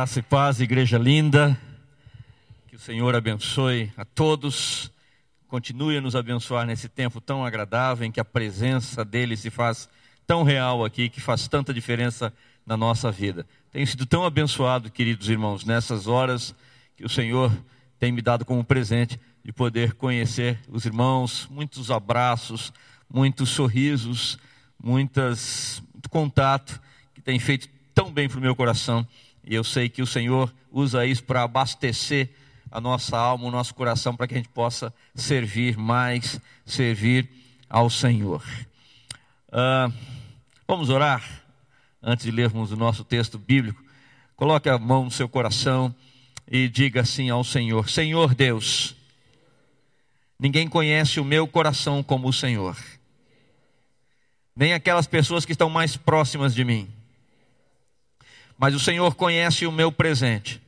Graça e paz, igreja linda. Que o Senhor abençoe a todos. Continue a nos abençoar nesse tempo tão agradável em que a presença dele se faz tão real aqui, que faz tanta diferença na nossa vida. Tenho sido tão abençoado, queridos irmãos, nessas horas que o Senhor tem me dado como presente de poder conhecer os irmãos, muitos abraços, muitos sorrisos, muitas, muito contato que tem feito tão bem para o meu coração. E eu sei que o Senhor usa isso para abastecer a nossa alma, o nosso coração, para que a gente possa servir mais, servir ao Senhor. Uh, vamos orar antes de lermos o nosso texto bíblico. Coloque a mão no seu coração e diga assim ao Senhor: Senhor Deus, ninguém conhece o meu coração como o Senhor, nem aquelas pessoas que estão mais próximas de mim mas o Senhor conhece o meu presente.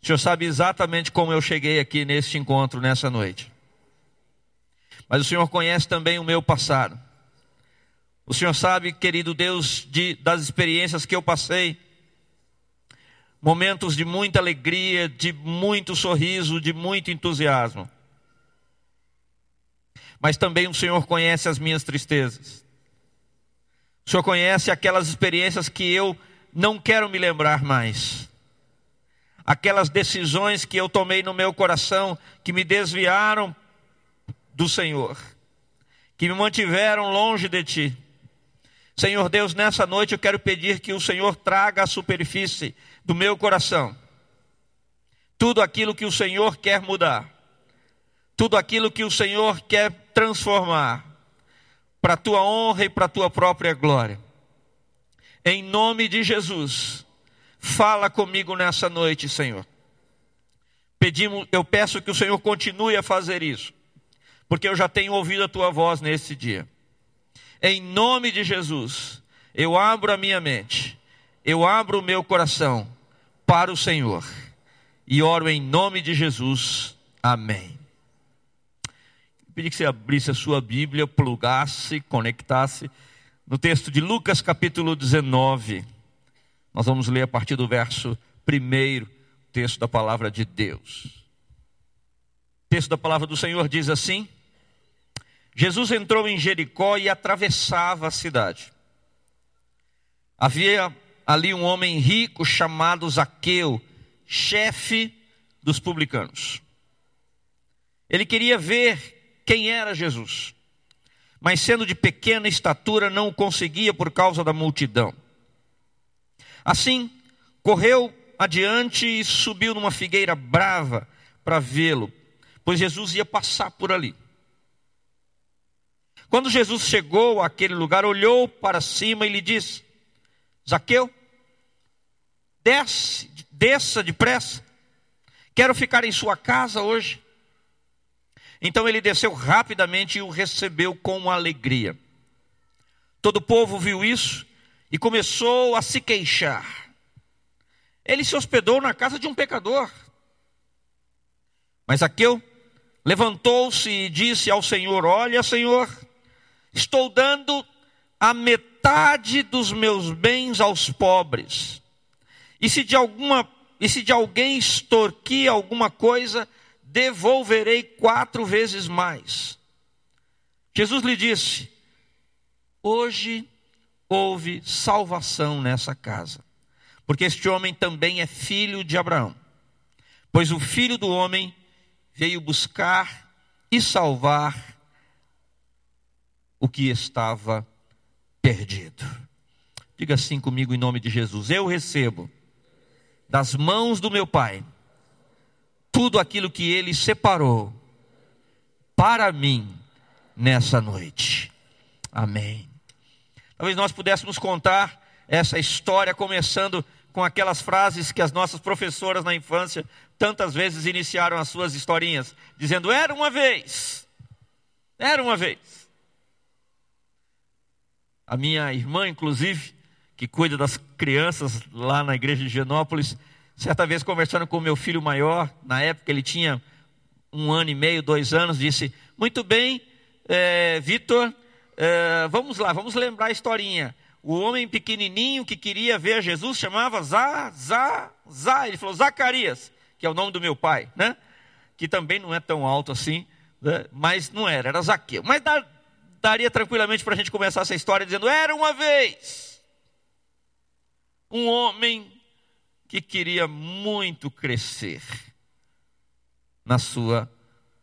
O Senhor sabe exatamente como eu cheguei aqui neste encontro nessa noite. Mas o Senhor conhece também o meu passado. O Senhor sabe, querido Deus, de, das experiências que eu passei, momentos de muita alegria, de muito sorriso, de muito entusiasmo. Mas também o Senhor conhece as minhas tristezas. O Senhor conhece aquelas experiências que eu não quero me lembrar mais. Aquelas decisões que eu tomei no meu coração que me desviaram do Senhor, que me mantiveram longe de Ti. Senhor Deus, nessa noite eu quero pedir que o Senhor traga à superfície do meu coração tudo aquilo que o Senhor quer mudar, tudo aquilo que o Senhor quer transformar, para a tua honra e para a tua própria glória. Em nome de Jesus, fala comigo nessa noite, Senhor. Pedimos, eu peço que o Senhor continue a fazer isso, porque eu já tenho ouvido a tua voz nesse dia. Em nome de Jesus, eu abro a minha mente, eu abro o meu coração para o Senhor e oro em nome de Jesus. Amém. Pedi que você abrisse a sua Bíblia, plugasse, conectasse no texto de Lucas capítulo 19. Nós vamos ler a partir do verso 1, texto da palavra de Deus. O texto da palavra do Senhor diz assim: Jesus entrou em Jericó e atravessava a cidade. Havia ali um homem rico chamado Zaqueu, chefe dos publicanos. Ele queria ver quem era Jesus mas sendo de pequena estatura, não o conseguia por causa da multidão. Assim, correu adiante e subiu numa figueira brava para vê-lo, pois Jesus ia passar por ali. Quando Jesus chegou àquele lugar, olhou para cima e lhe disse: Zaqueu, desce, desça depressa, quero ficar em sua casa hoje. Então ele desceu rapidamente e o recebeu com alegria. Todo o povo viu isso e começou a se queixar. Ele se hospedou na casa de um pecador. Mas Aqueu levantou-se e disse ao Senhor: Olha, Senhor, estou dando a metade dos meus bens aos pobres. E se de alguma e se de alguém extorquir alguma coisa, devolverei quatro vezes mais. Jesus lhe disse: Hoje houve salvação nessa casa, porque este homem também é filho de Abraão. Pois o filho do homem veio buscar e salvar o que estava perdido. Diga assim comigo em nome de Jesus: Eu recebo das mãos do meu Pai tudo aquilo que ele separou para mim nessa noite. Amém. Talvez nós pudéssemos contar essa história começando com aquelas frases que as nossas professoras na infância tantas vezes iniciaram as suas historinhas, dizendo: Era uma vez, era uma vez. A minha irmã, inclusive, que cuida das crianças lá na igreja de Genópolis, Certa vez, conversando com meu filho maior, na época ele tinha um ano e meio, dois anos, disse: Muito bem, é, Vitor, é, vamos lá, vamos lembrar a historinha. o homem pequenininho que queria ver Jesus chamava Zá, Zá, Zá. Ele falou Zacarias, que é o nome do meu pai, né? Que também não é tão alto assim, né? mas não era, era Zaqueu. Mas dá, daria tranquilamente para a gente começar essa história dizendo: era uma vez um homem que queria muito crescer na sua,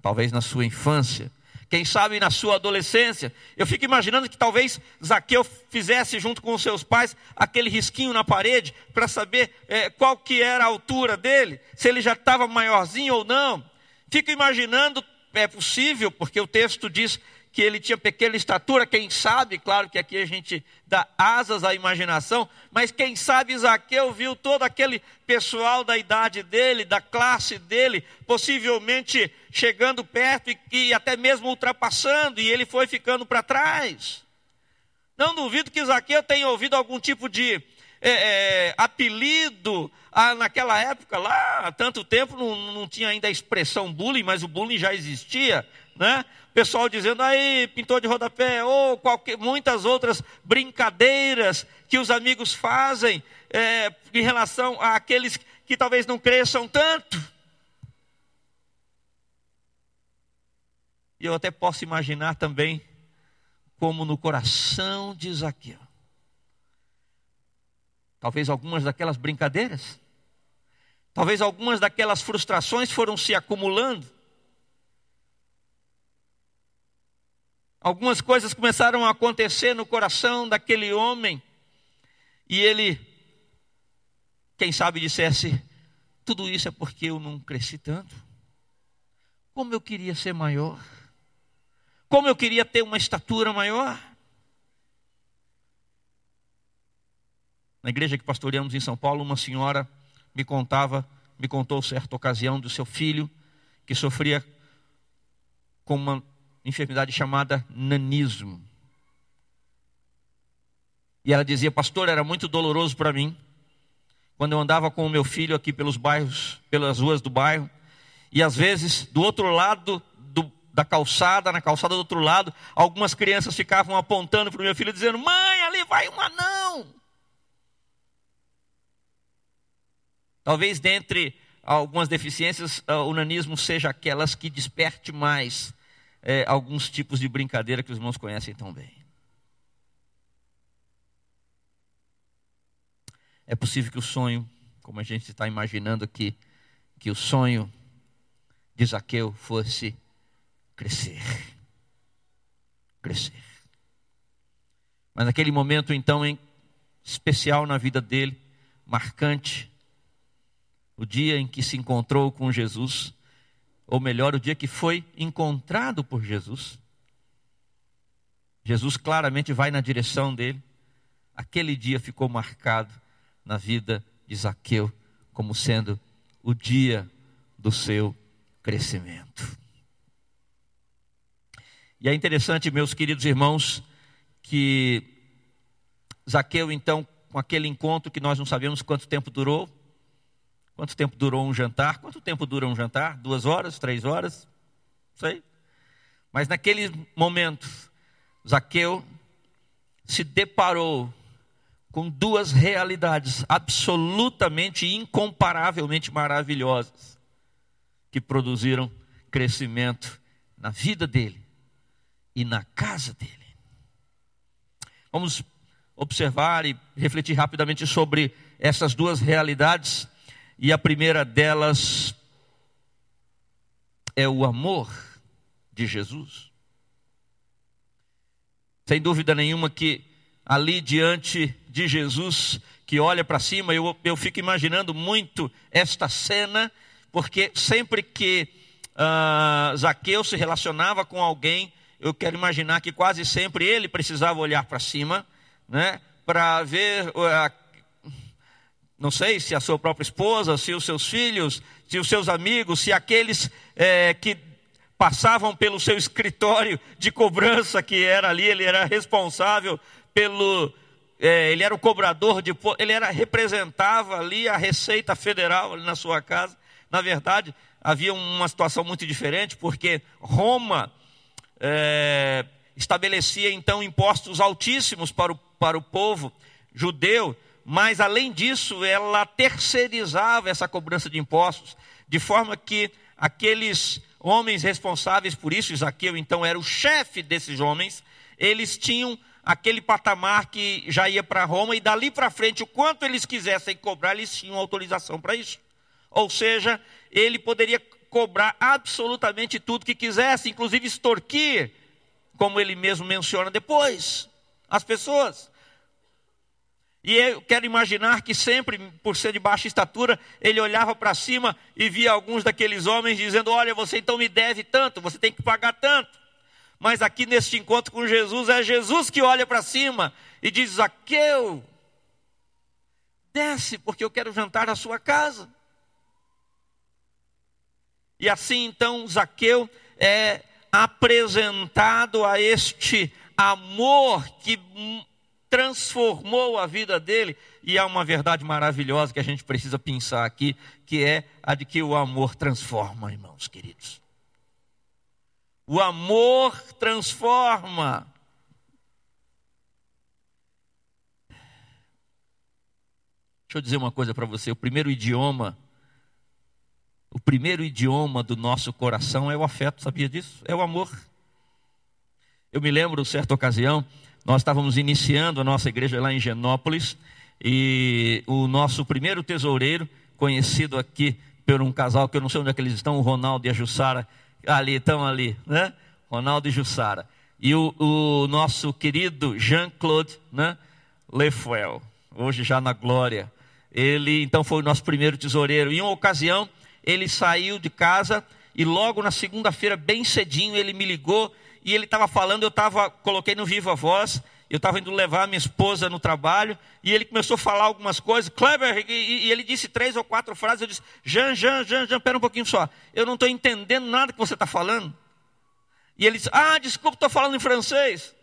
talvez na sua infância, quem sabe na sua adolescência. Eu fico imaginando que talvez Zaqueu fizesse junto com os seus pais aquele risquinho na parede para saber é, qual que era a altura dele, se ele já estava maiorzinho ou não. Fico imaginando, é possível, porque o texto diz que ele tinha pequena estatura, quem sabe, claro que aqui a gente dá asas à imaginação, mas quem sabe Zaqueu viu todo aquele pessoal da idade dele, da classe dele, possivelmente chegando perto e, e até mesmo ultrapassando, e ele foi ficando para trás. Não duvido que Zaqueu tenha ouvido algum tipo de é, é, apelido ah, naquela época, lá há tanto tempo, não, não tinha ainda a expressão bullying, mas o bullying já existia, né? Pessoal dizendo aí, pintor de rodapé, ou qualquer, muitas outras brincadeiras que os amigos fazem é, em relação àqueles que talvez não cresçam tanto. E eu até posso imaginar também como no coração de Zaqueu. Talvez algumas daquelas brincadeiras, talvez algumas daquelas frustrações foram se acumulando. Algumas coisas começaram a acontecer no coração daquele homem, e ele, quem sabe, dissesse: tudo isso é porque eu não cresci tanto. Como eu queria ser maior. Como eu queria ter uma estatura maior. Na igreja que pastoreamos em São Paulo, uma senhora me contava, me contou certa ocasião do seu filho que sofria com uma enfermidade chamada nanismo. E ela dizia, pastor, era muito doloroso para mim. Quando eu andava com o meu filho aqui pelos bairros, pelas ruas do bairro, e às vezes do outro lado do, da calçada, na calçada do outro lado, algumas crianças ficavam apontando para o meu filho, dizendo: Mãe, ali vai um anão. Talvez dentre algumas deficiências, ah, o nanismo seja aquelas que desperte mais é, alguns tipos de brincadeira que os irmãos conhecem tão bem. É possível que o sonho, como a gente está imaginando aqui, que o sonho de Zaqueu fosse crescer. Crescer. Mas naquele momento, então, em especial na vida dele, marcante, o dia em que se encontrou com Jesus, ou melhor, o dia que foi encontrado por Jesus. Jesus claramente vai na direção dele. Aquele dia ficou marcado na vida de Zaqueu como sendo o dia do seu crescimento. E é interessante, meus queridos irmãos, que Zaqueu, então, com aquele encontro que nós não sabemos quanto tempo durou, Quanto tempo durou um jantar? Quanto tempo dura um jantar? Duas horas? Três horas? Não sei. Mas naquele momento, Zaqueu se deparou com duas realidades absolutamente incomparavelmente maravilhosas que produziram crescimento na vida dele e na casa dele. Vamos observar e refletir rapidamente sobre essas duas realidades e a primeira delas é o amor de Jesus. Sem dúvida nenhuma que ali diante de Jesus, que olha para cima, eu, eu fico imaginando muito esta cena, porque sempre que uh, Zaqueu se relacionava com alguém, eu quero imaginar que quase sempre ele precisava olhar para cima, né, para ver uh, não sei se a sua própria esposa, se os seus filhos, se os seus amigos, se aqueles é, que passavam pelo seu escritório de cobrança, que era ali, ele era responsável pelo. É, ele era o cobrador de. Ele era, representava ali a Receita Federal na sua casa. Na verdade, havia uma situação muito diferente, porque Roma é, estabelecia então impostos altíssimos para o para o povo judeu, mas além disso, ela terceirizava essa cobrança de impostos, de forma que aqueles homens responsáveis por isso, Isaqueu então era o chefe desses homens, eles tinham aquele patamar que já ia para Roma e dali para frente, o quanto eles quisessem cobrar, eles tinham autorização para isso. Ou seja, ele poderia cobrar absolutamente tudo que quisesse, inclusive extorquir, como ele mesmo menciona depois, as pessoas. E eu quero imaginar que sempre, por ser de baixa estatura, ele olhava para cima e via alguns daqueles homens dizendo: Olha, você então me deve tanto, você tem que pagar tanto. Mas aqui neste encontro com Jesus, é Jesus que olha para cima e diz: Zaqueu, desce, porque eu quero jantar na sua casa. E assim então Zaqueu é apresentado a este amor que transformou a vida dele. E há uma verdade maravilhosa que a gente precisa pensar aqui, que é a de que o amor transforma, irmãos queridos. O amor transforma. Deixa eu dizer uma coisa para você: o primeiro idioma, o primeiro idioma do nosso coração é o afeto, sabia disso? É o amor. Eu me lembro, certa ocasião, nós estávamos iniciando a nossa igreja lá em Genópolis e o nosso primeiro tesoureiro, conhecido aqui por um casal que eu não sei onde é que eles estão, o Ronaldo e a Jussara, ali, estão ali, né? Ronaldo e Jussara. E o, o nosso querido Jean-Claude né? Lefuel, hoje já na glória. Ele então foi o nosso primeiro tesoureiro. Em uma ocasião, ele saiu de casa e logo na segunda-feira, bem cedinho, ele me ligou e ele estava falando, eu estava, coloquei no vivo a voz, eu estava indo levar minha esposa no trabalho, e ele começou a falar algumas coisas, Kleber, e, e ele disse três ou quatro frases, eu disse, Jean, Jean, Jean, Jean, pera um pouquinho só, eu não estou entendendo nada que você está falando. E ele disse, ah, desculpa, estou falando em francês.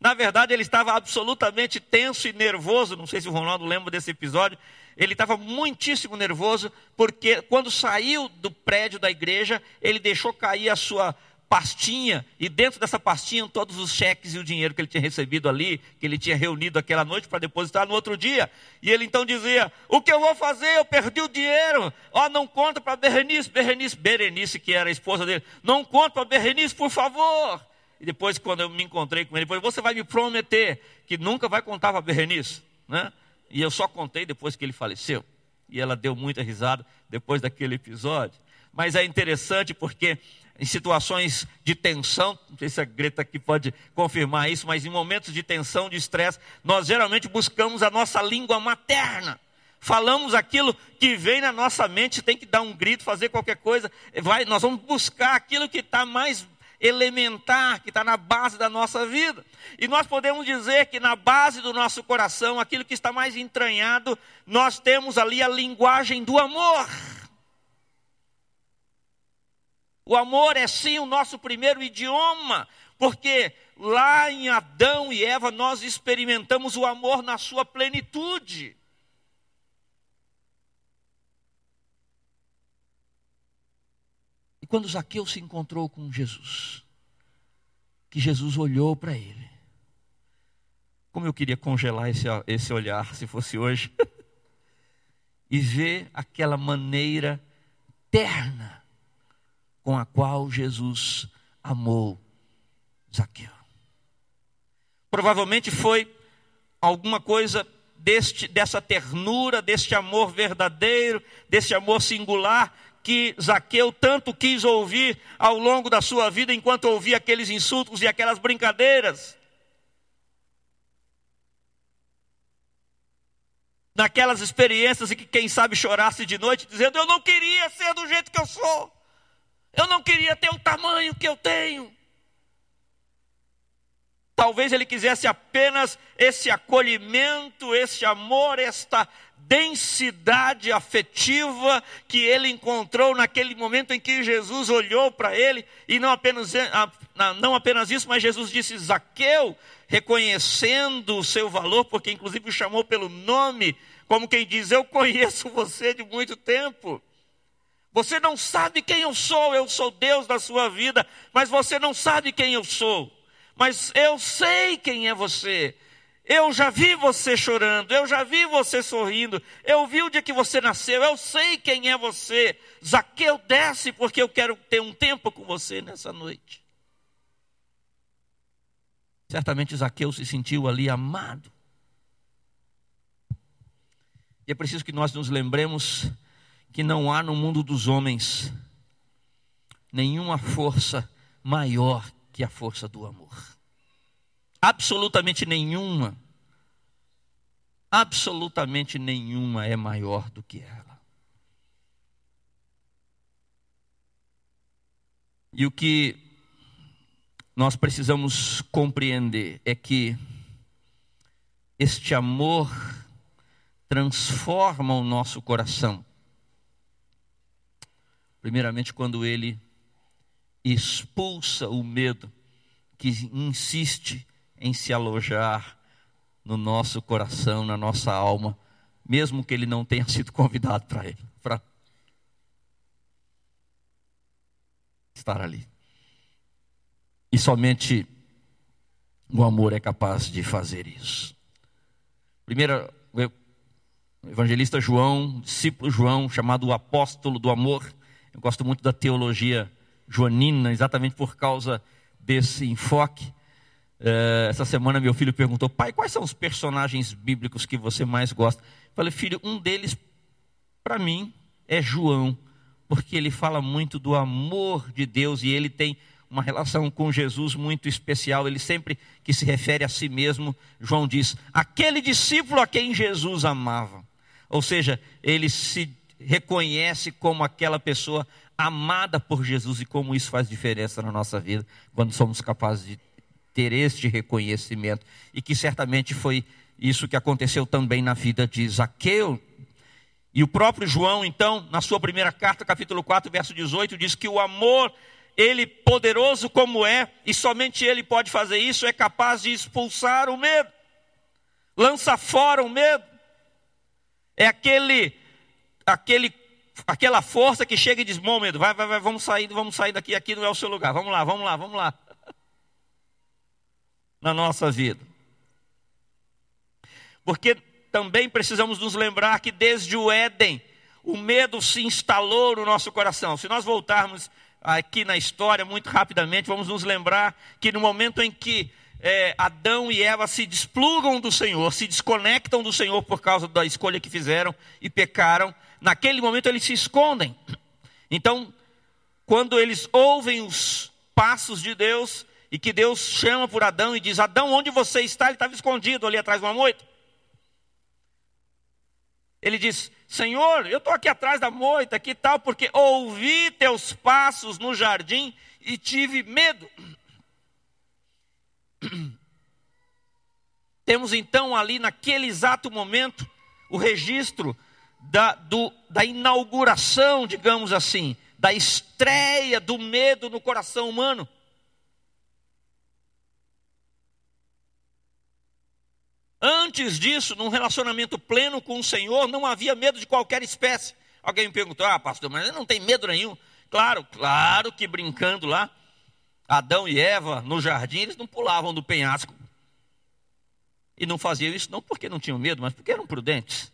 Na verdade, ele estava absolutamente tenso e nervoso, não sei se o Ronaldo lembra desse episódio, ele estava muitíssimo nervoso, porque quando saiu do prédio da igreja, ele deixou cair a sua pastinha, e dentro dessa pastinha todos os cheques e o dinheiro que ele tinha recebido ali, que ele tinha reunido aquela noite para depositar no outro dia. E ele então dizia: O que eu vou fazer? Eu perdi o dinheiro. Ó, oh, não conta para Berenice, Berenice, Berenice, que era a esposa dele, não conta para Berenice, por favor. E depois, quando eu me encontrei com ele, falou: Você vai me prometer que nunca vai contar para Berenice, né? E eu só contei depois que ele faleceu. E ela deu muita risada depois daquele episódio. Mas é interessante porque em situações de tensão, não sei se a Greta aqui pode confirmar isso, mas em momentos de tensão, de estresse, nós geralmente buscamos a nossa língua materna. Falamos aquilo que vem na nossa mente, tem que dar um grito, fazer qualquer coisa. Vai, nós vamos buscar aquilo que está mais elementar, que está na base da nossa vida. E nós podemos dizer que na base do nosso coração, aquilo que está mais entranhado, nós temos ali a linguagem do amor. O amor é sim o nosso primeiro idioma, porque lá em Adão e Eva nós experimentamos o amor na sua plenitude. E quando Zaqueu se encontrou com Jesus, que Jesus olhou para ele, como eu queria congelar esse, esse olhar, se fosse hoje, e ver aquela maneira terna com a qual Jesus amou Zaqueu. Provavelmente foi alguma coisa deste, dessa ternura, deste amor verdadeiro, deste amor singular que Zaqueu tanto quis ouvir ao longo da sua vida enquanto ouvia aqueles insultos e aquelas brincadeiras. Naquelas experiências em que quem sabe chorasse de noite dizendo: Eu não queria ser do jeito que eu sou. Eu não queria ter o tamanho que eu tenho. Talvez ele quisesse apenas esse acolhimento, esse amor, esta densidade afetiva que ele encontrou naquele momento em que Jesus olhou para ele, e não apenas, não apenas isso, mas Jesus disse: Zaqueu, reconhecendo o seu valor, porque inclusive o chamou pelo nome, como quem diz: Eu conheço você de muito tempo. Você não sabe quem eu sou, eu sou Deus da sua vida, mas você não sabe quem eu sou. Mas eu sei quem é você. Eu já vi você chorando, eu já vi você sorrindo, eu vi o dia que você nasceu, eu sei quem é você. Zaqueu, desce, porque eu quero ter um tempo com você nessa noite. Certamente Zaqueu se sentiu ali amado. E é preciso que nós nos lembremos que não há no mundo dos homens nenhuma força maior que a força do amor. Absolutamente nenhuma. Absolutamente nenhuma é maior do que ela. E o que nós precisamos compreender é que este amor transforma o nosso coração. Primeiramente, quando ele expulsa o medo que insiste em se alojar no nosso coração, na nossa alma, mesmo que ele não tenha sido convidado para ele, para estar ali. E somente o amor é capaz de fazer isso. Primeiro, o evangelista João, discípulo João, chamado o apóstolo do amor. Eu gosto muito da teologia joanina, exatamente por causa desse enfoque. Uh, essa semana meu filho perguntou, pai, quais são os personagens bíblicos que você mais gosta? Eu falei, filho, um deles, para mim, é João, porque ele fala muito do amor de Deus e ele tem uma relação com Jesus muito especial. Ele sempre que se refere a si mesmo, João diz: aquele discípulo a quem Jesus amava. Ou seja, ele se reconhece como aquela pessoa amada por Jesus e como isso faz diferença na nossa vida quando somos capazes de ter este reconhecimento. E que certamente foi isso que aconteceu também na vida de Zaqueu. E o próprio João, então, na sua primeira carta, capítulo 4, verso 18, diz que o amor, ele poderoso como é, e somente ele pode fazer isso, é capaz de expulsar o medo. Lança fora o medo. É aquele aquele aquela força que chega e diz: "Bom, medo, vai, vai, vai, vamos sair, vamos sair daqui, aqui não é o seu lugar. Vamos lá, vamos lá, vamos lá." na nossa vida. Porque também precisamos nos lembrar que desde o Éden, o medo se instalou no nosso coração. Se nós voltarmos aqui na história muito rapidamente, vamos nos lembrar que no momento em que é, Adão e Eva se desplugam do Senhor, se desconectam do Senhor por causa da escolha que fizeram e pecaram, naquele momento eles se escondem. Então, quando eles ouvem os passos de Deus, e que Deus chama por Adão e diz: Adão, onde você está? Ele estava escondido ali atrás de uma moita. Ele diz: Senhor, eu estou aqui atrás da moita, que tal, porque ouvi teus passos no jardim e tive medo. Temos então ali, naquele exato momento, o registro da, do, da inauguração, digamos assim, da estreia do medo no coração humano. Antes disso, num relacionamento pleno com o Senhor, não havia medo de qualquer espécie. Alguém me perguntou, ah, pastor, mas não tem medo nenhum. Claro, claro que brincando lá, Adão e Eva no jardim, eles não pulavam do penhasco. E não faziam isso não porque não tinham medo, mas porque eram prudentes.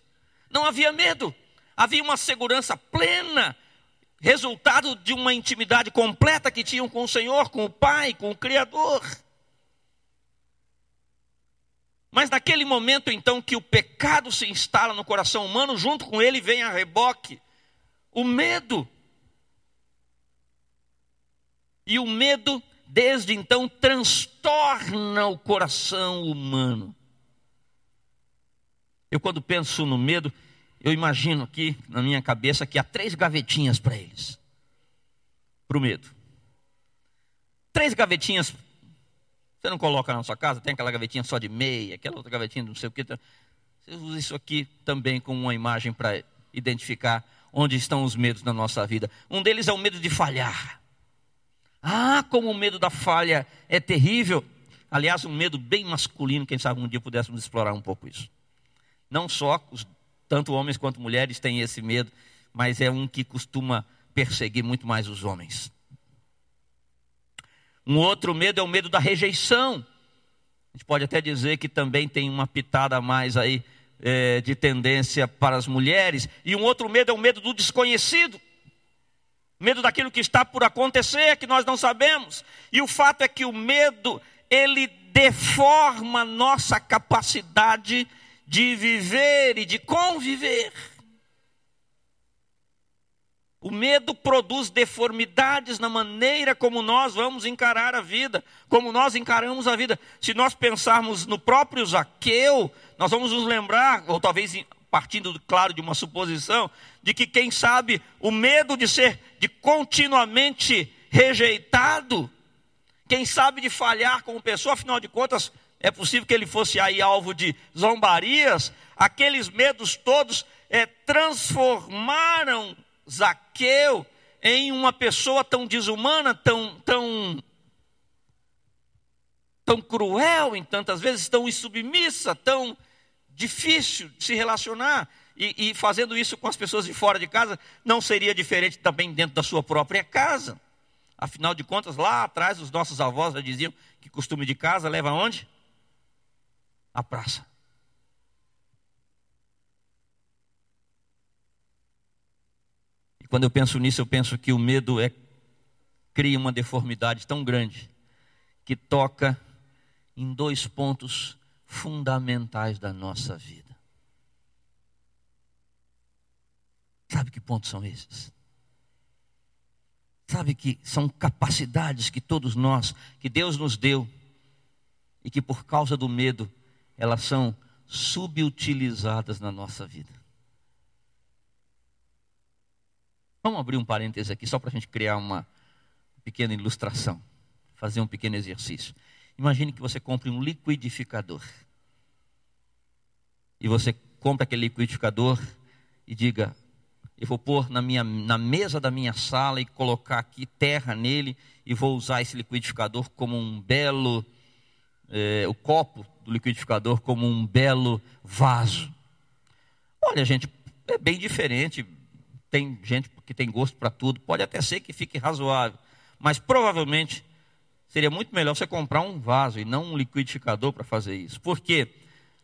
Não havia medo, havia uma segurança plena, resultado de uma intimidade completa que tinham com o Senhor, com o Pai, com o Criador. Mas naquele momento, então, que o pecado se instala no coração humano, junto com ele vem a reboque o medo. E o medo, desde então, transtorna o coração humano. Eu, quando penso no medo, eu imagino aqui na minha cabeça que há três gavetinhas para eles para o medo. Três gavetinhas você não coloca na sua casa, tem aquela gavetinha só de meia, aquela outra gavetinha de não sei o que. Você usa isso aqui também como uma imagem para identificar onde estão os medos na nossa vida. Um deles é o medo de falhar. Ah, como o medo da falha é terrível. Aliás, um medo bem masculino, quem sabe um dia pudéssemos explorar um pouco isso. Não só, os, tanto homens quanto mulheres têm esse medo, mas é um que costuma perseguir muito mais os homens. Um outro medo é o medo da rejeição. A gente pode até dizer que também tem uma pitada a mais aí é, de tendência para as mulheres. E um outro medo é o medo do desconhecido. Medo daquilo que está por acontecer, que nós não sabemos. E o fato é que o medo, ele deforma nossa capacidade de viver e de conviver. O medo produz deformidades na maneira como nós vamos encarar a vida, como nós encaramos a vida. Se nós pensarmos no próprio Zaqueu, nós vamos nos lembrar, ou talvez partindo, claro, de uma suposição, de que, quem sabe, o medo de ser, de continuamente rejeitado, quem sabe de falhar como pessoa, afinal de contas, é possível que ele fosse aí alvo de zombarias, aqueles medos todos é, transformaram Zaqueu em uma pessoa tão desumana, tão, tão, tão cruel em tantas vezes, tão insubmissa, tão difícil de se relacionar. E, e, fazendo isso com as pessoas de fora de casa, não seria diferente também dentro da sua própria casa. Afinal de contas, lá atrás, os nossos avós já diziam que costume de casa leva aonde? A praça. E quando eu penso nisso, eu penso que o medo é cria uma deformidade tão grande que toca em dois pontos fundamentais da nossa vida. Sabe que pontos são esses? Sabe que são capacidades que todos nós, que Deus nos deu, e que por causa do medo, elas são subutilizadas na nossa vida. Vamos abrir um parêntese aqui, só para a gente criar uma pequena ilustração, fazer um pequeno exercício. Imagine que você compre um liquidificador. E você compra aquele liquidificador e diga: Eu vou pôr na, minha, na mesa da minha sala e colocar aqui terra nele e vou usar esse liquidificador como um belo. É, o copo do liquidificador como um belo vaso. Olha, gente, é bem diferente. Tem gente que tem gosto para tudo. Pode até ser que fique razoável. Mas provavelmente seria muito melhor você comprar um vaso e não um liquidificador para fazer isso. Porque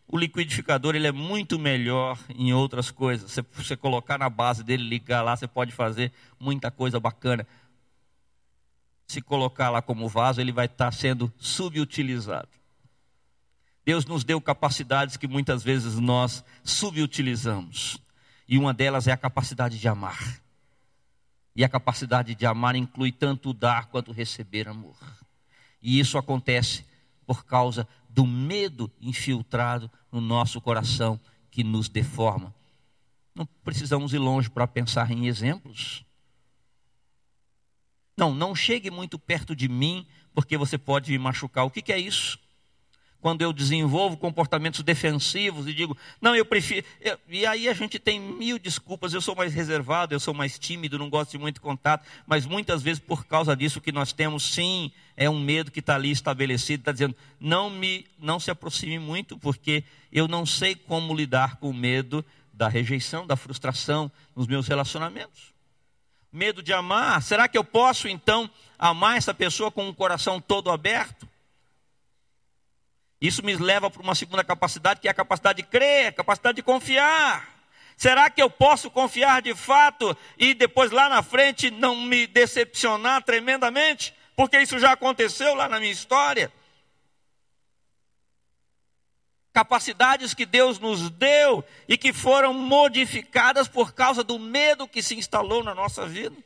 o liquidificador ele é muito melhor em outras coisas. Você, você colocar na base dele, ligar lá, você pode fazer muita coisa bacana. Se colocar lá como vaso, ele vai estar sendo subutilizado. Deus nos deu capacidades que muitas vezes nós subutilizamos. E uma delas é a capacidade de amar. E a capacidade de amar inclui tanto dar quanto receber amor. E isso acontece por causa do medo infiltrado no nosso coração que nos deforma. Não precisamos ir longe para pensar em exemplos. Não, não chegue muito perto de mim, porque você pode me machucar. O que, que é isso? Quando eu desenvolvo comportamentos defensivos e digo, não, eu prefiro. Eu, e aí a gente tem mil desculpas, eu sou mais reservado, eu sou mais tímido, não gosto de muito contato, mas muitas vezes por causa disso que nós temos, sim, é um medo que está ali estabelecido, está dizendo, não me, não se aproxime muito, porque eu não sei como lidar com o medo da rejeição, da frustração nos meus relacionamentos. Medo de amar, será que eu posso então amar essa pessoa com o coração todo aberto? Isso me leva para uma segunda capacidade, que é a capacidade de crer, a capacidade de confiar. Será que eu posso confiar de fato e depois lá na frente não me decepcionar tremendamente? Porque isso já aconteceu lá na minha história. Capacidades que Deus nos deu e que foram modificadas por causa do medo que se instalou na nossa vida.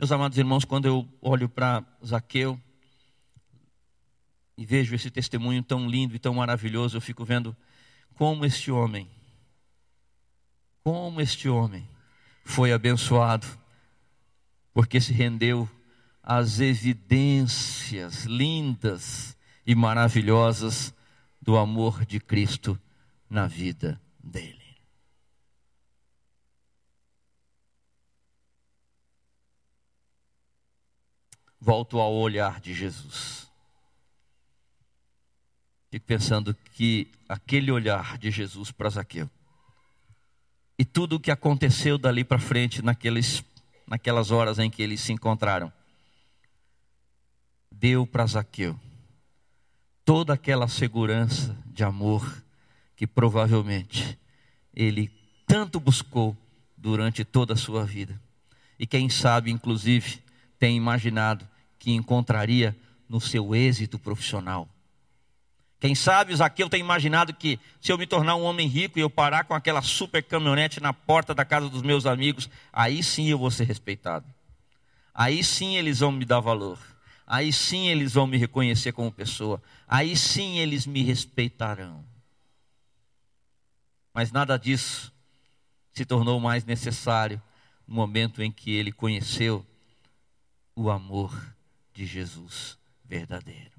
Meus amados irmãos, quando eu olho para Zaqueu e vejo esse testemunho tão lindo e tão maravilhoso, eu fico vendo como este homem, como este homem foi abençoado, porque se rendeu às evidências lindas e maravilhosas do amor de Cristo na vida dele. Volto ao olhar de Jesus. Fico pensando que aquele olhar de Jesus para Zaqueu e tudo o que aconteceu dali para frente naqueles, naquelas horas em que eles se encontraram deu para Zaqueu toda aquela segurança de amor que provavelmente ele tanto buscou durante toda a sua vida. E quem sabe, inclusive, tem imaginado que encontraria no seu êxito profissional. Quem sabe Zaqueu tem imaginado que se eu me tornar um homem rico e eu parar com aquela super caminhonete na porta da casa dos meus amigos, aí sim eu vou ser respeitado. Aí sim eles vão me dar valor. Aí sim eles vão me reconhecer como pessoa. Aí sim eles me respeitarão. Mas nada disso se tornou mais necessário no momento em que ele conheceu o amor de Jesus verdadeiro.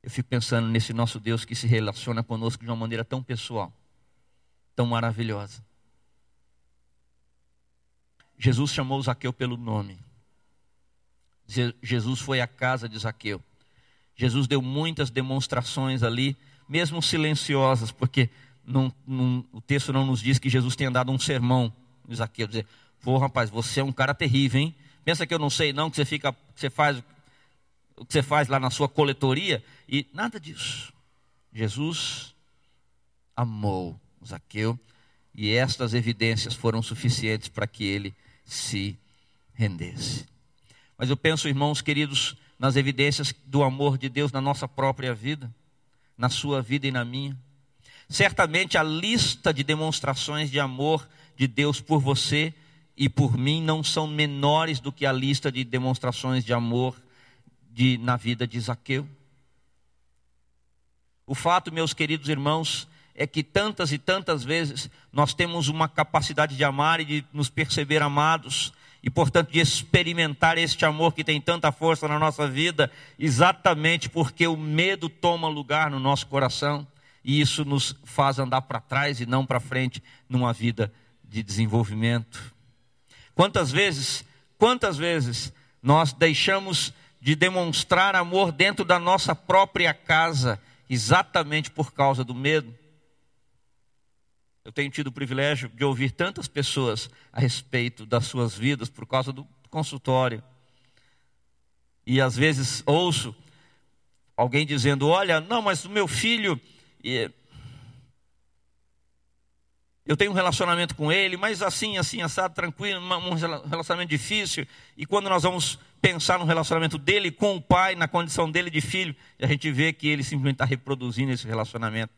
Eu fico pensando nesse nosso Deus que se relaciona conosco de uma maneira tão pessoal, tão maravilhosa. Jesus chamou Zaqueu pelo nome. Jesus foi à casa de Zaqueu. Jesus deu muitas demonstrações ali, mesmo silenciosas, porque não, não, o texto não nos diz que Jesus tenha dado um sermão em Zaqueu, dizer, pô rapaz, você é um cara terrível, hein? Pensa que eu não sei não, que você fica, que você faz o que você faz lá na sua coletoria, e nada disso. Jesus amou Zaqueu, e estas evidências foram suficientes para que ele se rendesse. Mas eu penso, irmãos queridos, nas evidências do amor de Deus na nossa própria vida, na sua vida e na minha. Certamente a lista de demonstrações de amor de Deus por você e por mim não são menores do que a lista de demonstrações de amor de, na vida de Zaqueu. O fato, meus queridos irmãos, é que tantas e tantas vezes nós temos uma capacidade de amar e de nos perceber amados, e portanto de experimentar este amor que tem tanta força na nossa vida, exatamente porque o medo toma lugar no nosso coração, e isso nos faz andar para trás e não para frente numa vida de desenvolvimento. Quantas vezes, quantas vezes nós deixamos de demonstrar amor dentro da nossa própria casa, exatamente por causa do medo? Eu tenho tido o privilégio de ouvir tantas pessoas a respeito das suas vidas por causa do consultório. E às vezes ouço alguém dizendo: Olha, não, mas o meu filho. Eu tenho um relacionamento com ele, mas assim, assim, assado, tranquilo, um relacionamento difícil. E quando nós vamos pensar no relacionamento dele com o pai, na condição dele de filho, a gente vê que ele simplesmente está reproduzindo esse relacionamento.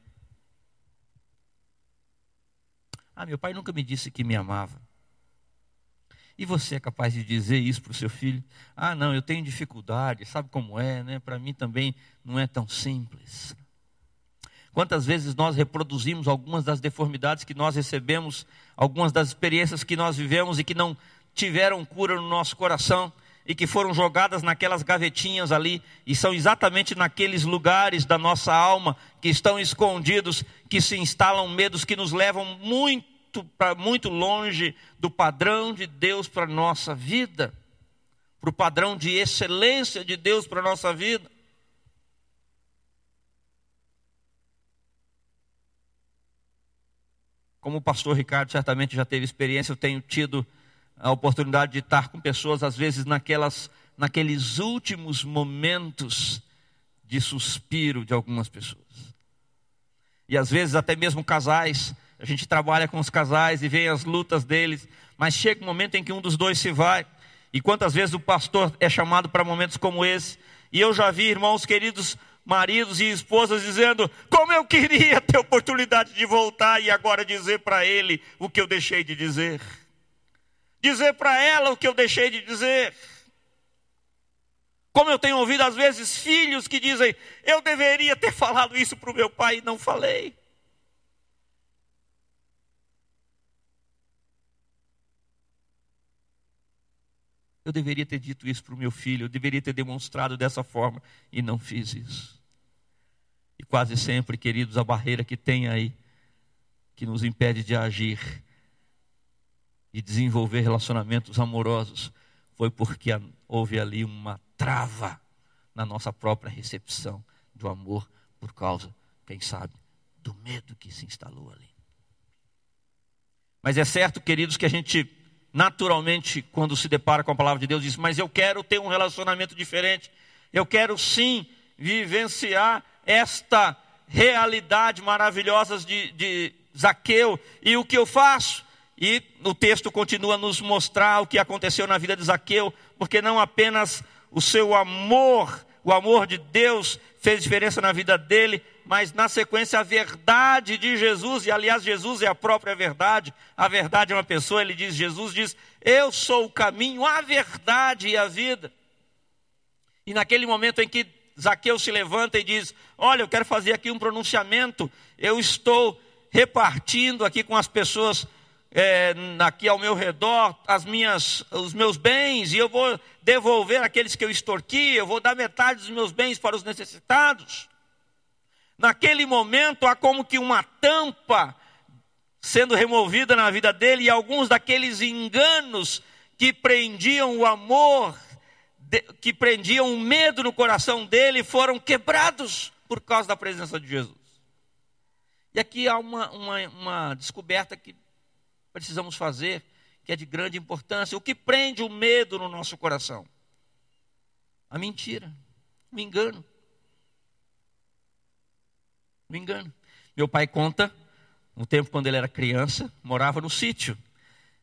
Ah, meu pai nunca me disse que me amava. E você é capaz de dizer isso para o seu filho? Ah, não, eu tenho dificuldade, sabe como é, né? Para mim também não é tão simples. Quantas vezes nós reproduzimos algumas das deformidades que nós recebemos, algumas das experiências que nós vivemos e que não tiveram cura no nosso coração e que foram jogadas naquelas gavetinhas ali, e são exatamente naqueles lugares da nossa alma que estão escondidos, que se instalam medos que nos levam muito para muito longe do padrão de Deus para nossa vida, para o padrão de excelência de Deus para nossa vida. Como o pastor Ricardo certamente já teve experiência, eu tenho tido a oportunidade de estar com pessoas, às vezes, naquelas, naqueles últimos momentos de suspiro de algumas pessoas. E às vezes, até mesmo casais, a gente trabalha com os casais e vê as lutas deles, mas chega um momento em que um dos dois se vai. E quantas vezes o pastor é chamado para momentos como esse? E eu já vi irmãos queridos, maridos e esposas dizendo: Como eu queria ter oportunidade de voltar e agora dizer para ele o que eu deixei de dizer dizer para ela o que eu deixei de dizer. Como eu tenho ouvido às vezes filhos que dizem: Eu deveria ter falado isso para o meu pai e não falei. Eu deveria ter dito isso para o meu filho, eu deveria ter demonstrado dessa forma e não fiz isso. E quase sempre, queridos, a barreira que tem aí, que nos impede de agir, de desenvolver relacionamentos amorosos foi porque houve ali uma trava na nossa própria recepção do amor por causa, quem sabe, do medo que se instalou ali. Mas é certo, queridos, que a gente naturalmente, quando se depara com a palavra de Deus, diz: Mas eu quero ter um relacionamento diferente. Eu quero sim vivenciar esta realidade maravilhosa de, de Zaqueu. E o que eu faço? E o texto continua a nos mostrar o que aconteceu na vida de Zaqueu, porque não apenas o seu amor, o amor de Deus fez diferença na vida dele, mas na sequência a verdade de Jesus, e aliás, Jesus é a própria verdade, a verdade é uma pessoa, ele diz, Jesus diz, eu sou o caminho, a verdade e a vida. E naquele momento em que Zaqueu se levanta e diz: Olha, eu quero fazer aqui um pronunciamento, eu estou repartindo aqui com as pessoas é, aqui ao meu redor as minhas, os meus bens, e eu vou devolver aqueles que eu extorqui, eu vou dar metade dos meus bens para os necessitados. Naquele momento há como que uma tampa sendo removida na vida dele, e alguns daqueles enganos que prendiam o amor que prendiam um medo no coração dele foram quebrados por causa da presença de Jesus. E aqui há uma, uma, uma descoberta que precisamos fazer, que é de grande importância. O que prende o medo no nosso coração? A mentira, o engano. O engano. Meu pai conta, no tempo quando ele era criança, morava no sítio.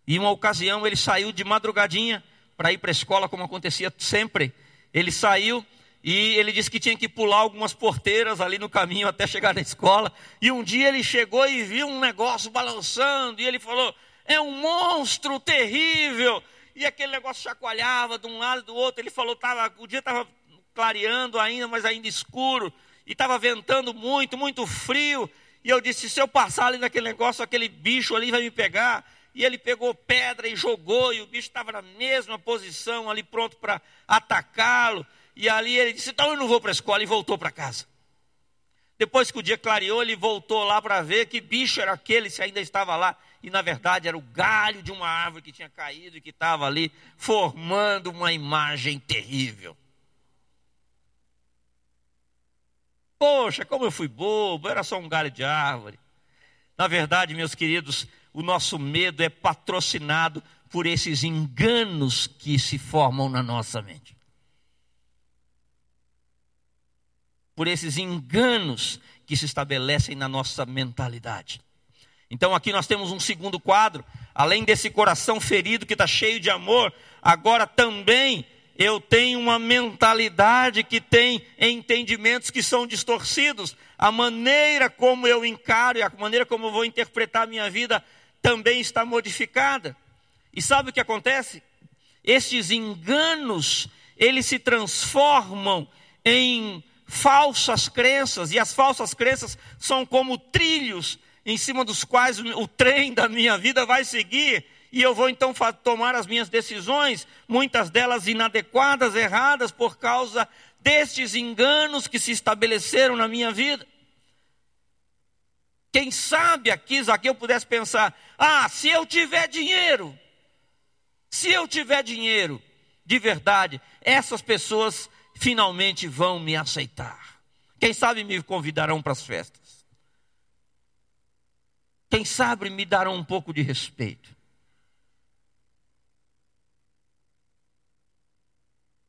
E uma ocasião ele saiu de madrugadinha para ir para a escola, como acontecia sempre. Ele saiu e ele disse que tinha que pular algumas porteiras ali no caminho até chegar na escola. E um dia ele chegou e viu um negócio balançando, e ele falou: É um monstro terrível. E aquele negócio chacoalhava de um lado e do outro. Ele falou: tava, o dia estava clareando ainda, mas ainda escuro. E estava ventando muito, muito frio. E eu disse: Se eu passar ali naquele negócio, aquele bicho ali vai me pegar e ele pegou pedra e jogou, e o bicho estava na mesma posição, ali pronto para atacá-lo. E ali ele disse: Então eu não vou para a escola, e voltou para casa. Depois que o dia clareou, ele voltou lá para ver que bicho era aquele, se ainda estava lá. E na verdade era o galho de uma árvore que tinha caído e que estava ali formando uma imagem terrível. Poxa, como eu fui bobo, era só um galho de árvore. Na verdade, meus queridos, o nosso medo é patrocinado por esses enganos que se formam na nossa mente. Por esses enganos que se estabelecem na nossa mentalidade. Então aqui nós temos um segundo quadro, além desse coração ferido que está cheio de amor, agora também eu tenho uma mentalidade que tem entendimentos que são distorcidos. A maneira como eu encaro e a maneira como eu vou interpretar a minha vida também está modificada. E sabe o que acontece? Estes enganos, eles se transformam em falsas crenças, e as falsas crenças são como trilhos em cima dos quais o trem da minha vida vai seguir, e eu vou então tomar as minhas decisões, muitas delas inadequadas, erradas, por causa destes enganos que se estabeleceram na minha vida. Quem sabe aqui, Zaqueu pudesse pensar: ah, se eu tiver dinheiro, se eu tiver dinheiro, de verdade, essas pessoas finalmente vão me aceitar. Quem sabe me convidarão para as festas. Quem sabe me darão um pouco de respeito.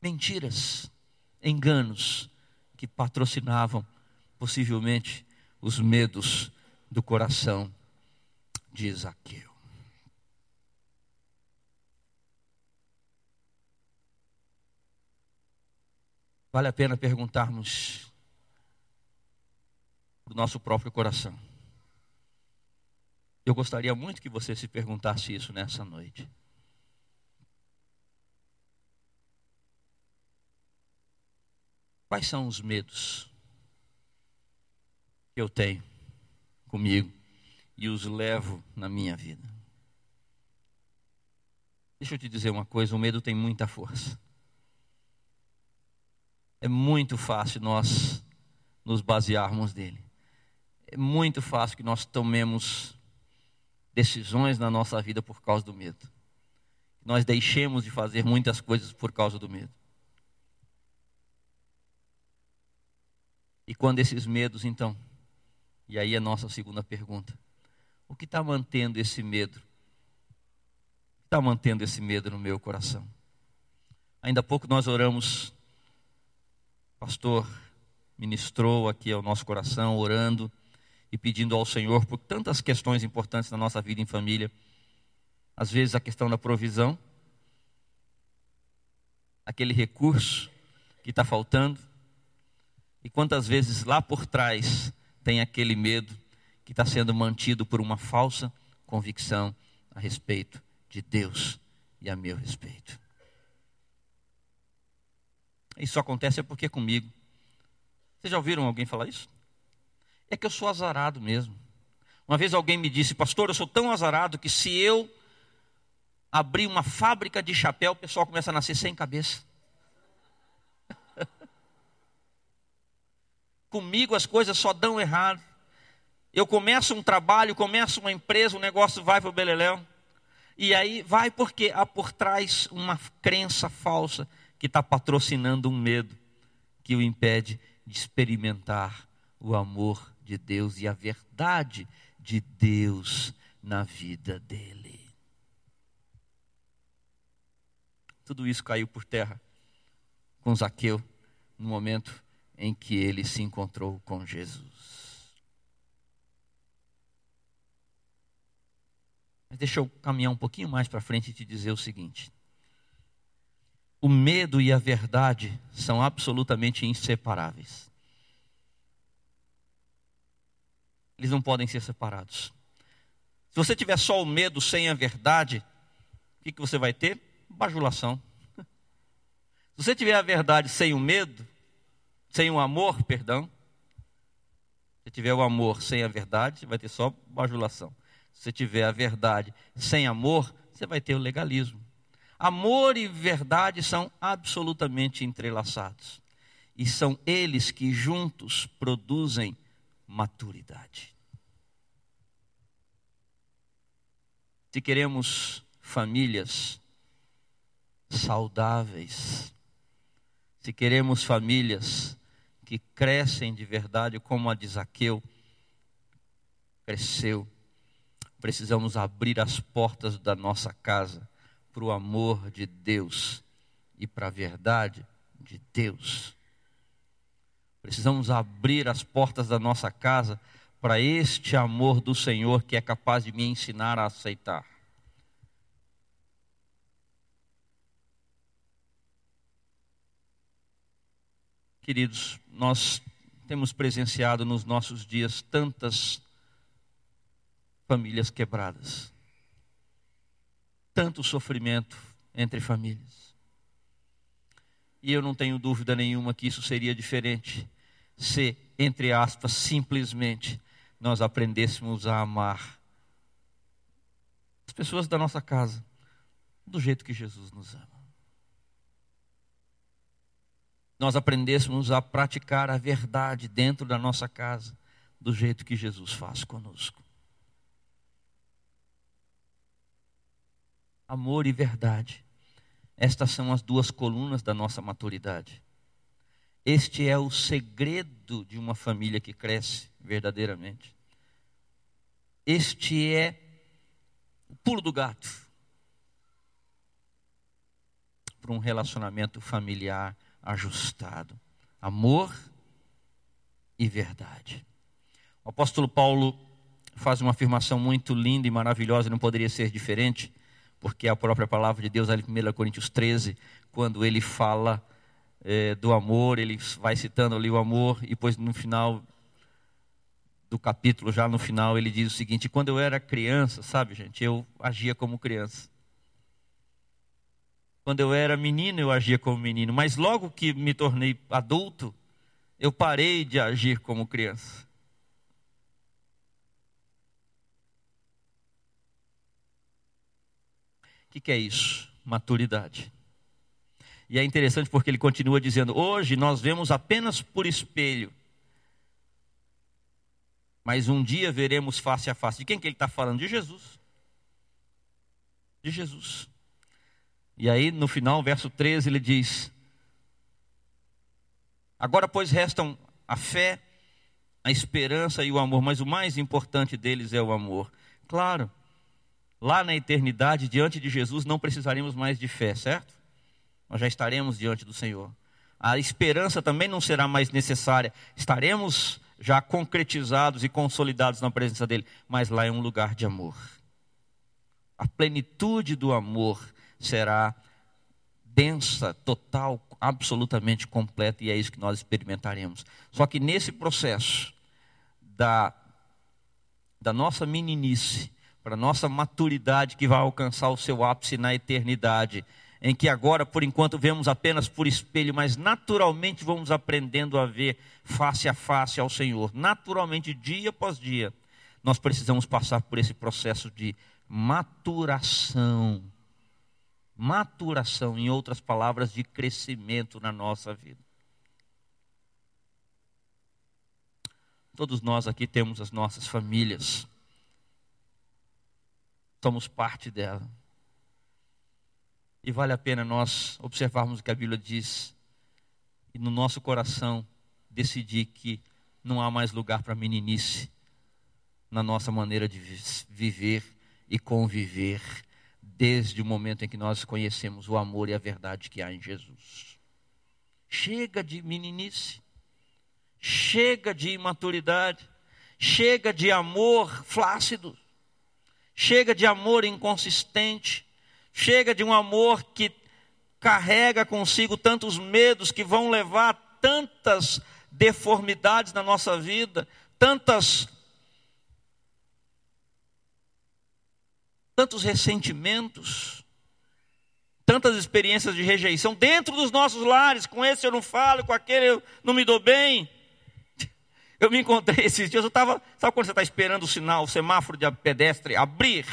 Mentiras, enganos que patrocinavam possivelmente os medos do coração de Zaqueu. Vale a pena perguntarmos para o nosso próprio coração. Eu gostaria muito que você se perguntasse isso nessa noite. Quais são os medos que eu tenho? Comigo e os levo na minha vida. Deixa eu te dizer uma coisa: o medo tem muita força. É muito fácil nós nos basearmos nele. É muito fácil que nós tomemos decisões na nossa vida por causa do medo. Nós deixemos de fazer muitas coisas por causa do medo. E quando esses medos, então, e aí a nossa segunda pergunta: o que está mantendo esse medo está mantendo esse medo no meu coração? Ainda há pouco nós oramos, pastor ministrou aqui ao nosso coração, orando e pedindo ao Senhor por tantas questões importantes na nossa vida em família. Às vezes a questão da provisão, aquele recurso que está faltando, e quantas vezes lá por trás tem aquele medo que está sendo mantido por uma falsa convicção a respeito de Deus e a meu respeito. Isso acontece é porque comigo. Vocês já ouviram alguém falar isso? É que eu sou azarado mesmo. Uma vez alguém me disse, pastor, eu sou tão azarado que se eu abrir uma fábrica de chapéu, o pessoal começa a nascer sem cabeça. Comigo as coisas só dão errado. Eu começo um trabalho, começo uma empresa, o negócio vai para o beleléu. E aí vai porque há por trás uma crença falsa que está patrocinando um medo que o impede de experimentar o amor de Deus e a verdade de Deus na vida dele. Tudo isso caiu por terra com Zaqueu no momento em que ele se encontrou com Jesus. Mas deixa eu caminhar um pouquinho mais para frente e te dizer o seguinte: o medo e a verdade são absolutamente inseparáveis. Eles não podem ser separados. Se você tiver só o medo sem a verdade, o que, que você vai ter? Bajulação. Se você tiver a verdade sem o medo, sem o amor, perdão, se tiver o amor sem a verdade, vai ter só bajulação. Se tiver a verdade sem amor, você vai ter o legalismo. Amor e verdade são absolutamente entrelaçados. E são eles que juntos produzem maturidade. Se queremos famílias saudáveis, se queremos famílias que crescem de verdade, como a de Zaqueu cresceu, precisamos abrir as portas da nossa casa para o amor de Deus e para a verdade de Deus. Precisamos abrir as portas da nossa casa para este amor do Senhor que é capaz de me ensinar a aceitar. Queridos, nós temos presenciado nos nossos dias tantas famílias quebradas tanto sofrimento entre famílias. E eu não tenho dúvida nenhuma que isso seria diferente se, entre aspas, simplesmente nós aprendêssemos a amar as pessoas da nossa casa do jeito que Jesus nos ama. Nós aprendêssemos a praticar a verdade dentro da nossa casa do jeito que Jesus faz conosco. amor e verdade. Estas são as duas colunas da nossa maturidade. Este é o segredo de uma família que cresce verdadeiramente. Este é o pulo do gato para um relacionamento familiar ajustado. Amor e verdade. O apóstolo Paulo faz uma afirmação muito linda e maravilhosa, não poderia ser diferente porque a própria palavra de Deus, ali em 1 Coríntios 13, quando ele fala é, do amor, ele vai citando ali o amor, e depois no final do capítulo, já no final, ele diz o seguinte: quando eu era criança, sabe, gente, eu agia como criança. Quando eu era menino, eu agia como menino, mas logo que me tornei adulto, eu parei de agir como criança. que, que é isso? Maturidade. E é interessante porque ele continua dizendo: hoje nós vemos apenas por espelho, mas um dia veremos face a face. De quem que ele está falando? De Jesus. De Jesus. E aí no final, verso 13, ele diz: Agora, pois, restam a fé, a esperança e o amor, mas o mais importante deles é o amor. Claro, lá na eternidade, diante de Jesus, não precisaremos mais de fé, certo? Nós já estaremos diante do Senhor. A esperança também não será mais necessária. Estaremos já concretizados e consolidados na presença dele, mas lá é um lugar de amor. A plenitude do amor será densa, total, absolutamente completa, e é isso que nós experimentaremos. Só que nesse processo da, da nossa meninice, para a nossa maturidade que vai alcançar o seu ápice na eternidade, em que agora, por enquanto, vemos apenas por espelho, mas naturalmente vamos aprendendo a ver face a face ao Senhor. Naturalmente, dia após dia, nós precisamos passar por esse processo de maturação. Maturação, em outras palavras, de crescimento na nossa vida. Todos nós aqui temos as nossas famílias. Somos parte dela. E vale a pena nós observarmos o que a Bíblia diz e no nosso coração decidir que não há mais lugar para meninice na nossa maneira de viver e conviver desde o momento em que nós conhecemos o amor e a verdade que há em Jesus. Chega de meninice, chega de imaturidade, chega de amor flácido, chega de amor inconsistente, Chega de um amor que carrega consigo tantos medos que vão levar tantas deformidades na nossa vida, tantas tantos ressentimentos, tantas experiências de rejeição dentro dos nossos lares. Com esse eu não falo, com aquele eu não me dou bem. Eu me encontrei esses dias, eu estava, sabe quando você está esperando o sinal, o semáforo de pedestre abrir?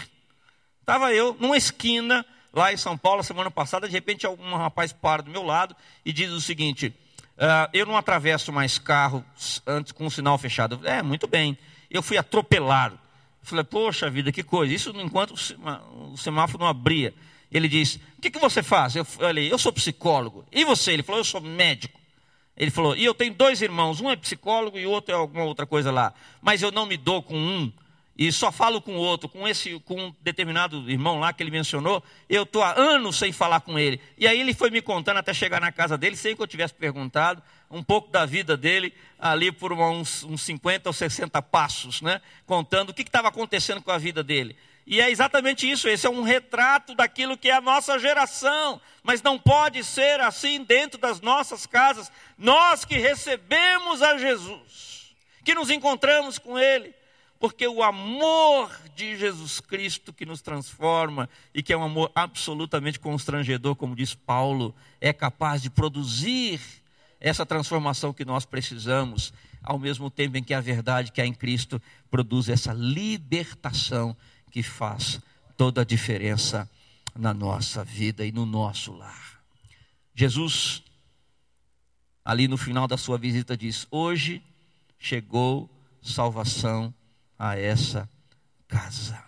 Estava eu numa esquina, lá em São Paulo, semana passada, de repente um rapaz para do meu lado e diz o seguinte: uh, Eu não atravesso mais carro antes com o sinal fechado. É, muito bem. Eu fui atropelado. Falei, poxa vida, que coisa. Isso enquanto o semáforo não abria. Ele diz: O que, que você faz? Eu falei: Eu sou psicólogo. E você? Ele falou: Eu sou médico. Ele falou: E eu tenho dois irmãos. Um é psicólogo e o outro é alguma outra coisa lá. Mas eu não me dou com um e só falo com o outro, com esse, com um determinado irmão lá que ele mencionou, eu estou há anos sem falar com ele. E aí ele foi me contando até chegar na casa dele, sem que eu tivesse perguntado, um pouco da vida dele, ali por uns, uns 50 ou 60 passos, né? contando o que estava acontecendo com a vida dele. E é exatamente isso, esse é um retrato daquilo que é a nossa geração, mas não pode ser assim dentro das nossas casas. Nós que recebemos a Jesus, que nos encontramos com Ele, porque o amor de Jesus Cristo que nos transforma e que é um amor absolutamente constrangedor, como diz Paulo, é capaz de produzir essa transformação que nós precisamos, ao mesmo tempo em que a verdade que há em Cristo produz essa libertação que faz toda a diferença na nossa vida e no nosso lar. Jesus, ali no final da sua visita, diz: Hoje chegou salvação a essa casa.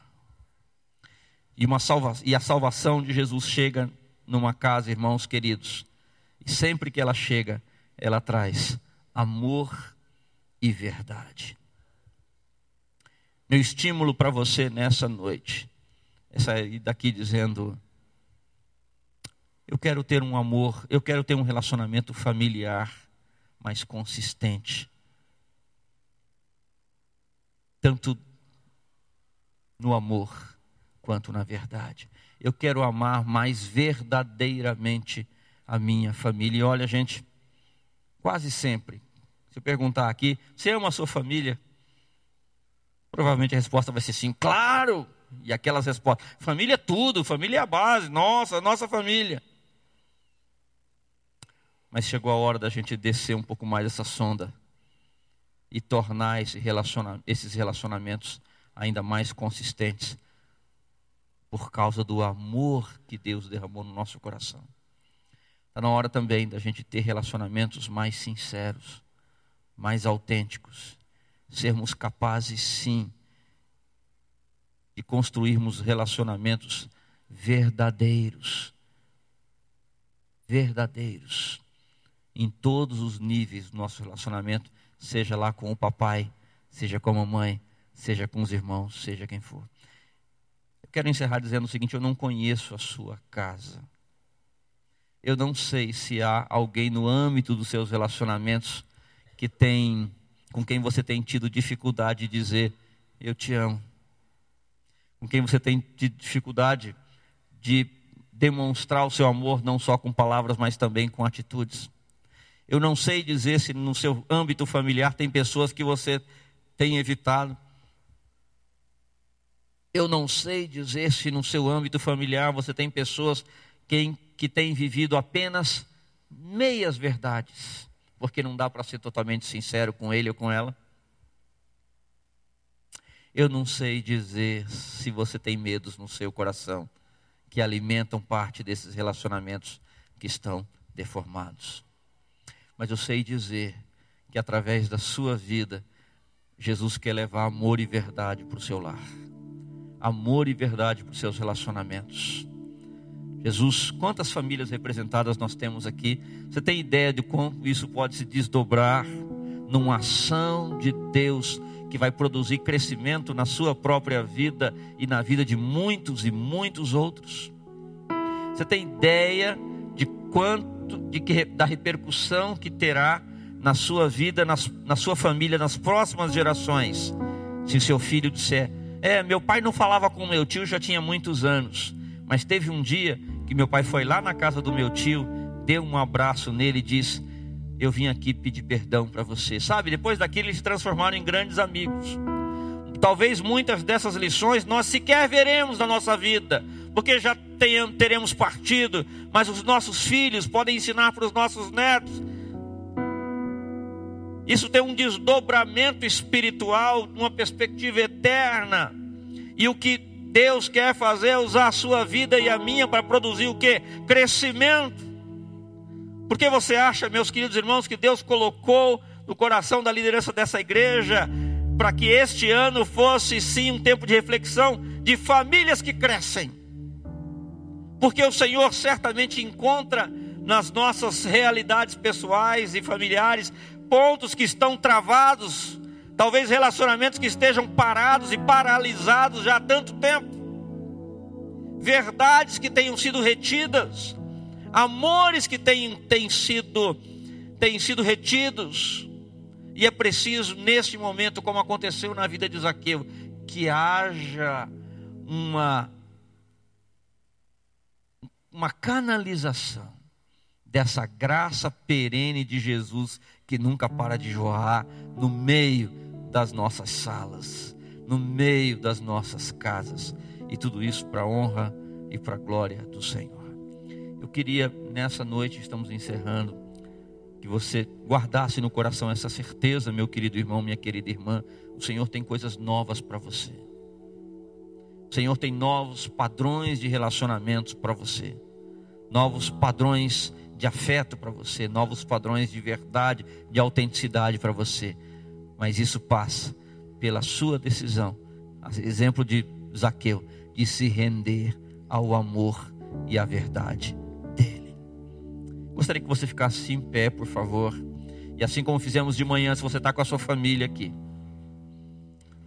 E, uma salva, e a salvação de Jesus chega numa casa, irmãos queridos. E sempre que ela chega, ela traz amor e verdade. Meu estímulo para você nessa noite é sair daqui dizendo: eu quero ter um amor, eu quero ter um relacionamento familiar mais consistente tanto no amor quanto na verdade. Eu quero amar mais verdadeiramente a minha família. E olha, gente, quase sempre, se eu perguntar aqui, você ama a sua família? Provavelmente a resposta vai ser sim, claro! E aquelas respostas, família é tudo, família é a base, nossa, nossa família. Mas chegou a hora da gente descer um pouco mais essa sonda e tornar esse relaciona esses relacionamentos ainda mais consistentes por causa do amor que Deus derramou no nosso coração. Está na hora também da gente ter relacionamentos mais sinceros, mais autênticos, sermos capazes, sim, de construirmos relacionamentos verdadeiros. Verdadeiros. Em todos os níveis do nosso relacionamento, seja lá com o papai, seja com a mamãe, seja com os irmãos, seja quem for. Eu quero encerrar dizendo o seguinte: eu não conheço a sua casa. Eu não sei se há alguém no âmbito dos seus relacionamentos que tem, com quem você tem tido dificuldade de dizer eu te amo. Com quem você tem tido dificuldade de demonstrar o seu amor não só com palavras, mas também com atitudes. Eu não sei dizer se no seu âmbito familiar tem pessoas que você tem evitado. Eu não sei dizer se no seu âmbito familiar você tem pessoas que, que têm vivido apenas meias verdades, porque não dá para ser totalmente sincero com ele ou com ela. Eu não sei dizer se você tem medos no seu coração que alimentam parte desses relacionamentos que estão deformados. Mas eu sei dizer que através da sua vida, Jesus quer levar amor e verdade para o seu lar, amor e verdade para os seus relacionamentos. Jesus, quantas famílias representadas nós temos aqui? Você tem ideia de como isso pode se desdobrar numa ação de Deus que vai produzir crescimento na sua própria vida e na vida de muitos e muitos outros. Você tem ideia de quanto, de que, da repercussão que terá na sua vida, nas, na sua família, nas próximas gerações, se seu filho disser: É, meu pai não falava com meu tio já tinha muitos anos, mas teve um dia que meu pai foi lá na casa do meu tio, deu um abraço nele e disse: eu vim aqui pedir perdão para você. Sabe, depois daquilo eles se transformaram em grandes amigos. Talvez muitas dessas lições nós sequer veremos na nossa vida, porque já teremos partido, mas os nossos filhos podem ensinar para os nossos netos. Isso tem um desdobramento espiritual, uma perspectiva eterna. E o que Deus quer fazer é usar a sua vida e a minha para produzir o que? Crescimento. Porque você acha, meus queridos irmãos, que Deus colocou no coração da liderança dessa igreja para que este ano fosse sim um tempo de reflexão de famílias que crescem? Porque o Senhor certamente encontra nas nossas realidades pessoais e familiares pontos que estão travados, talvez relacionamentos que estejam parados e paralisados já há tanto tempo, verdades que tenham sido retidas, amores que têm, têm, sido, têm sido retidos. E é preciso, neste momento, como aconteceu na vida de Zaqueu, que haja uma, uma canalização dessa graça perene de Jesus que nunca para de jorrar no meio das nossas salas, no meio das nossas casas. E tudo isso para a honra e para a glória do Senhor. Eu queria, nessa noite, estamos encerrando, que você guardasse no coração essa certeza, meu querido irmão, minha querida irmã. O Senhor tem coisas novas para você. O Senhor tem novos padrões de relacionamentos para você, novos padrões de afeto para você, novos padrões de verdade, de autenticidade para você. Mas isso passa pela sua decisão, exemplo de Zaqueu, de se render ao amor e à verdade Gostaria que você ficasse em pé, por favor. E assim como fizemos de manhã, se você está com a sua família aqui,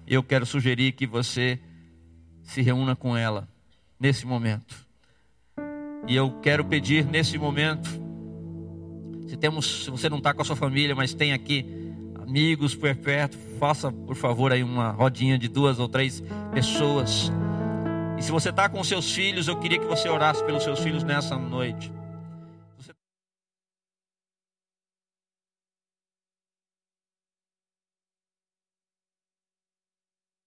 eu quero sugerir que você se reúna com ela nesse momento. E eu quero pedir nesse momento, se temos, se você não está com a sua família, mas tem aqui amigos por perto, faça por favor aí uma rodinha de duas ou três pessoas. E se você está com seus filhos, eu queria que você orasse pelos seus filhos nessa noite.